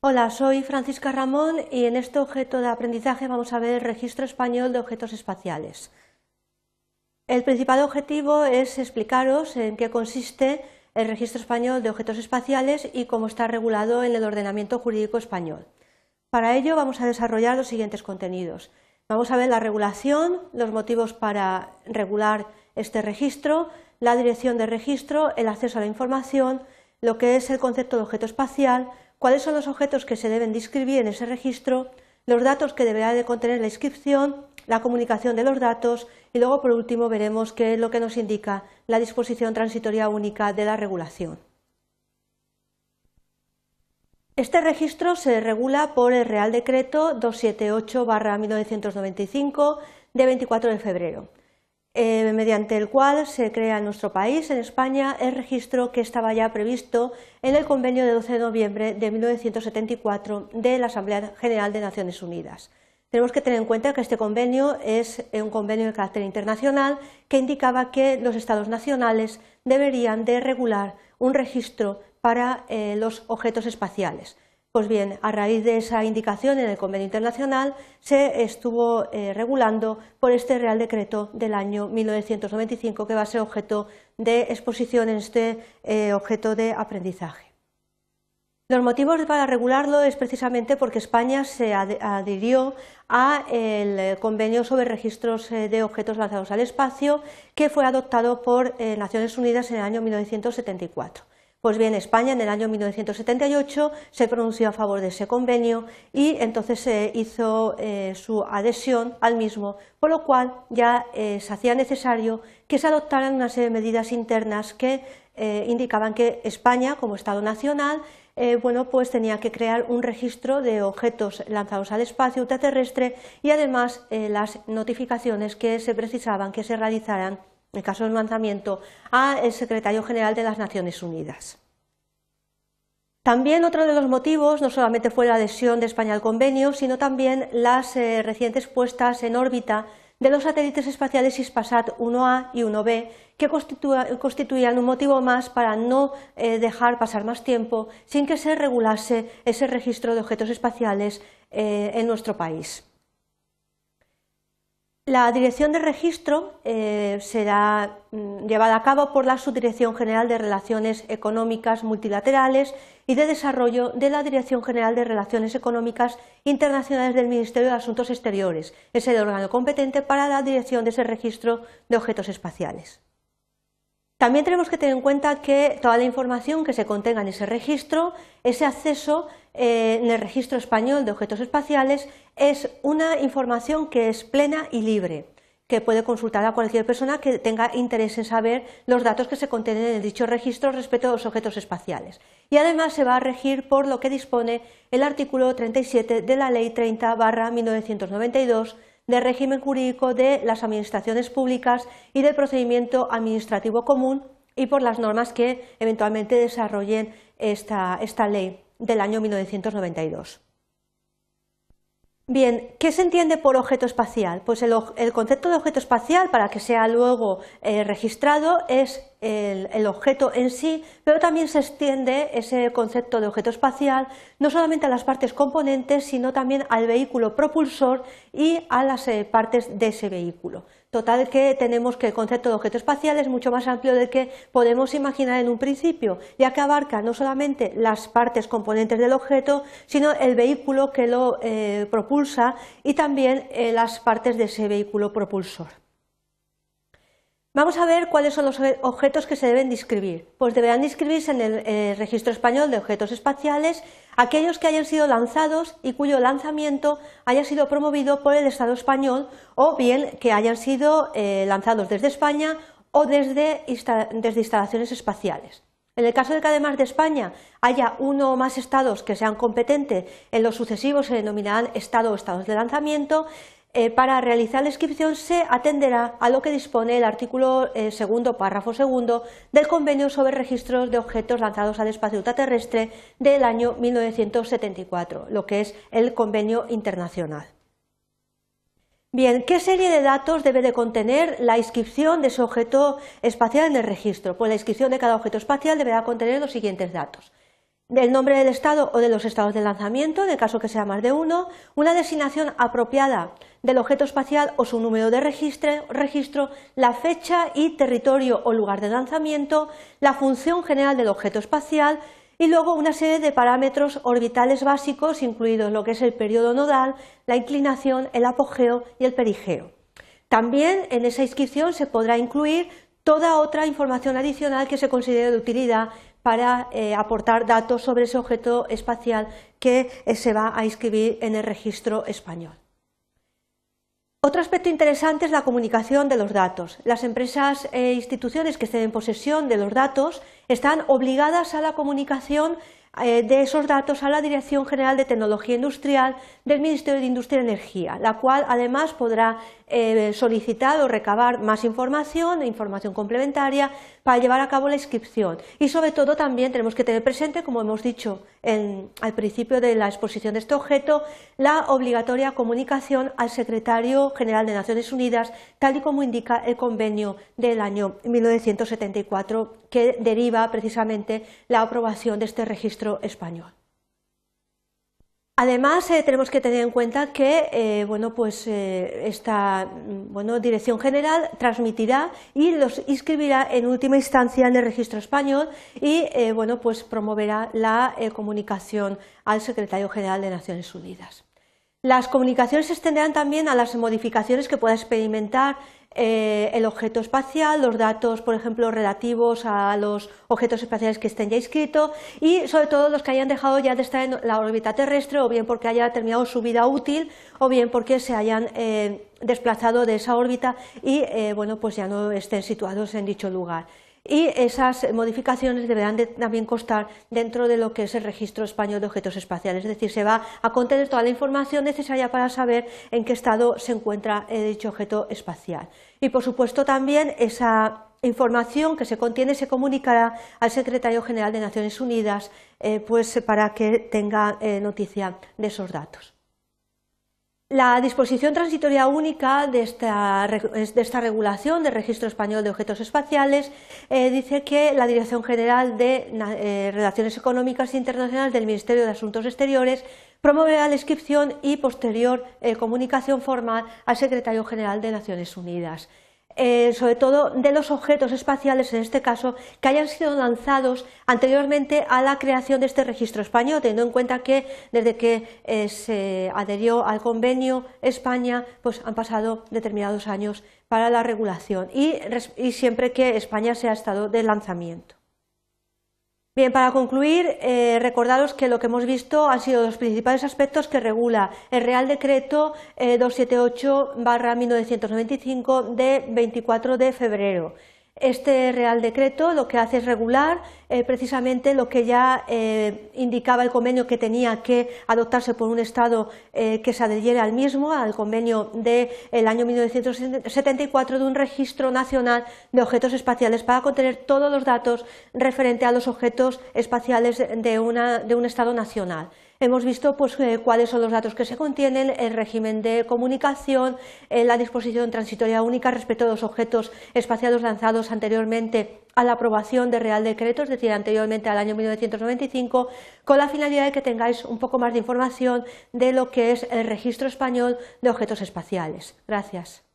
Hola, soy Francisca Ramón y en este objeto de aprendizaje vamos a ver el registro español de objetos espaciales. El principal objetivo es explicaros en qué consiste el registro español de objetos espaciales y cómo está regulado en el ordenamiento jurídico español. Para ello vamos a desarrollar los siguientes contenidos. Vamos a ver la regulación, los motivos para regular este registro, la dirección de registro, el acceso a la información, lo que es el concepto de objeto espacial, cuáles son los objetos que se deben describir en ese registro, los datos que deberá de contener la inscripción, la comunicación de los datos y luego por último veremos qué es lo que nos indica la disposición transitoria única de la regulación. Este registro se regula por el Real Decreto 278-1995 de 24 de febrero. Eh, mediante el cual se crea en nuestro país, en España, el registro que estaba ya previsto en el convenio de 12 de noviembre de 1974 de la Asamblea General de Naciones Unidas. Tenemos que tener en cuenta que este convenio es un convenio de carácter internacional que indicaba que los Estados nacionales deberían de regular un registro para eh, los objetos espaciales. Pues bien, a raíz de esa indicación en el convenio internacional se estuvo eh, regulando por este Real Decreto del año 1995 que va a ser objeto de exposición en este eh, objeto de aprendizaje. Los motivos para regularlo es precisamente porque España se adhirió al convenio sobre registros eh, de objetos lanzados al espacio que fue adoptado por Naciones Unidas en el año 1974. Pues bien, España en el año 1978 se pronunció a favor de ese convenio y entonces se hizo eh, su adhesión al mismo, por lo cual ya eh, se hacía necesario que se adoptaran una serie de medidas internas que eh, indicaban que España, como Estado nacional, bueno, pues tenía que crear un registro de objetos lanzados al espacio ultraterrestre y además las notificaciones que se precisaban que se realizaran en caso de lanzamiento, al secretario general de las Naciones Unidas. También otro de los motivos no solamente fue la adhesión de España al convenio, sino también las eh, recientes puestas en órbita de los satélites espaciales Ispasat 1A y 1B, que constituían un motivo más para no eh, dejar pasar más tiempo sin que se regulase ese registro de objetos espaciales eh, en nuestro país. La dirección de registro eh, será mm, llevada a cabo por la Subdirección General de Relaciones Económicas Multilaterales y de Desarrollo de la Dirección General de Relaciones Económicas Internacionales del Ministerio de Asuntos Exteriores. Es el órgano competente para la dirección de ese registro de objetos espaciales. También tenemos que tener en cuenta que toda la información que se contenga en ese registro, ese acceso eh, en el registro español de objetos espaciales, es una información que es plena y libre, que puede consultar a cualquier persona que tenga interés en saber los datos que se contienen en dicho registro respecto a los objetos espaciales. Y además se va a regir por lo que dispone el artículo 37 de la Ley 30-1992 de régimen jurídico de las administraciones públicas y del procedimiento administrativo común y por las normas que eventualmente desarrollen esta, esta ley del año 1992. Bien, ¿qué se entiende por objeto espacial? Pues el, concepto de objeto espacial, para que sea luego eh, registrado, es el, objeto en sí, pero también se extiende ese concepto de objeto espacial no solamente a las partes componentes, sino también al vehículo propulsor y a las eh, partes de ese vehículo. Total que tenemos que el concepto de objeto espacial es mucho más amplio del que podemos imaginar en un principio, ya que abarca no solamente las partes componentes del objeto, sino el vehículo que lo eh, propulsa y también eh, las partes de ese vehículo propulsor. Vamos a ver cuáles son los objetos que se deben describir. Pues deberán inscribirse en el registro español de objetos espaciales aquellos que hayan sido lanzados y cuyo lanzamiento haya sido promovido por el Estado español o bien que hayan sido eh, lanzados desde España o desde, desde instalaciones espaciales. En el caso de que además de España haya uno o más estados que sean competentes en los sucesivos se denominarán estado o estados de lanzamiento eh, para realizar la inscripción se atenderá a lo que dispone el artículo eh, segundo, párrafo segundo del Convenio sobre registros de objetos lanzados al espacio ultraterrestre del año 1974, lo que es el convenio internacional. Bien, ¿qué serie de datos debe de contener la inscripción de ese objeto espacial en el registro? Pues la inscripción de cada objeto espacial deberá contener los siguientes datos. Del nombre del estado o de los estados de lanzamiento, en el caso que sea más de uno, una designación apropiada del objeto espacial o su número de registro, registro, la fecha y territorio o lugar de lanzamiento, la función general del objeto espacial y luego una serie de parámetros orbitales básicos, incluidos lo que es el periodo nodal, la inclinación, el apogeo y el perigeo. También en esa inscripción se podrá incluir toda otra información adicional que se considere de utilidad para eh, aportar datos sobre ese objeto espacial que eh, se va a inscribir en el registro español. Otro aspecto interesante es la comunicación de los datos. Las empresas e instituciones que estén en posesión de los datos están obligadas a la comunicación de esos datos a la Dirección General de Tecnología Industrial del Ministerio de Industria y Energía, la cual además podrá eh, solicitar o recabar más información, información complementaria, para llevar a cabo la inscripción. Y sobre todo también tenemos que tener presente, como hemos dicho al principio de la exposición de este objeto, la obligatoria comunicación al Secretario General de Naciones Unidas, tal y como indica el convenio del año 1974, que deriva precisamente la aprobación de este registro español. Además, eh, tenemos que tener en cuenta que eh, bueno, pues, eh, esta mm, bueno, Dirección General transmitirá y los inscribirá en última instancia en el registro español y bueno, pues, promoverá la comunicación al Secretario General de Naciones Unidas. Las comunicaciones se extenderán también a las modificaciones que pueda experimentar eh, el objeto espacial, los datos, por ejemplo, relativos a los objetos espaciales que estén ya inscritos y sobre todo los que hayan dejado ya de estar en la órbita terrestre o bien porque haya terminado su vida útil o bien porque se hayan eh, desplazado de esa órbita y eh, bueno, pues ya no estén situados en dicho lugar y esas modificaciones deberán también constar dentro de lo que es el registro español de objetos espaciales, es decir, se va a contener toda la información necesaria para saber en qué estado se encuentra dicho objeto espacial. Y por supuesto también esa información que se contiene se comunicará al Secretario General de Naciones Unidas eh, pues, para que tenga eh, noticia de esos datos. La disposición transitoria única de esta, regulación del registro español de objetos espaciales eh, dice que la Dirección General de eh, Relaciones Económicas Internacionales del Ministerio de Asuntos Exteriores promoverá la inscripción y posterior eh, comunicación formal al Secretario General de Naciones Unidas. Eh, sobre todo de los objetos espaciales, en este caso, que hayan sido lanzados anteriormente a la creación de este registro español, teniendo en cuenta que desde que eh, se adherió al convenio España, pues han pasado determinados años para la regulación y, y siempre que España sea estado de lanzamiento. Bien, para concluir, eh, recordaros que lo que hemos visto han sido los principales aspectos que regula el Real Decreto 278-1995 eh, de 24 de febrero. Este Real Decreto lo que hace es regular eh, precisamente lo que ya eh, indicaba el convenio que tenía que adoptarse por un Estado eh, que se adhiriera al mismo, al convenio del año 1974 de un registro nacional de objetos espaciales para contener todos los datos referentes a los objetos espaciales de un Estado nacional. Hemos visto pues, eh, cuáles son los datos que se contienen, el régimen de comunicación, eh, la disposición transitoria única respecto a los objetos espaciales lanzados anteriormente a la aprobación de Real Decreto, es decir, anteriormente al año 1995, con la finalidad de que tengáis un poco más de información de lo que es el registro español de objetos espaciales. Gracias.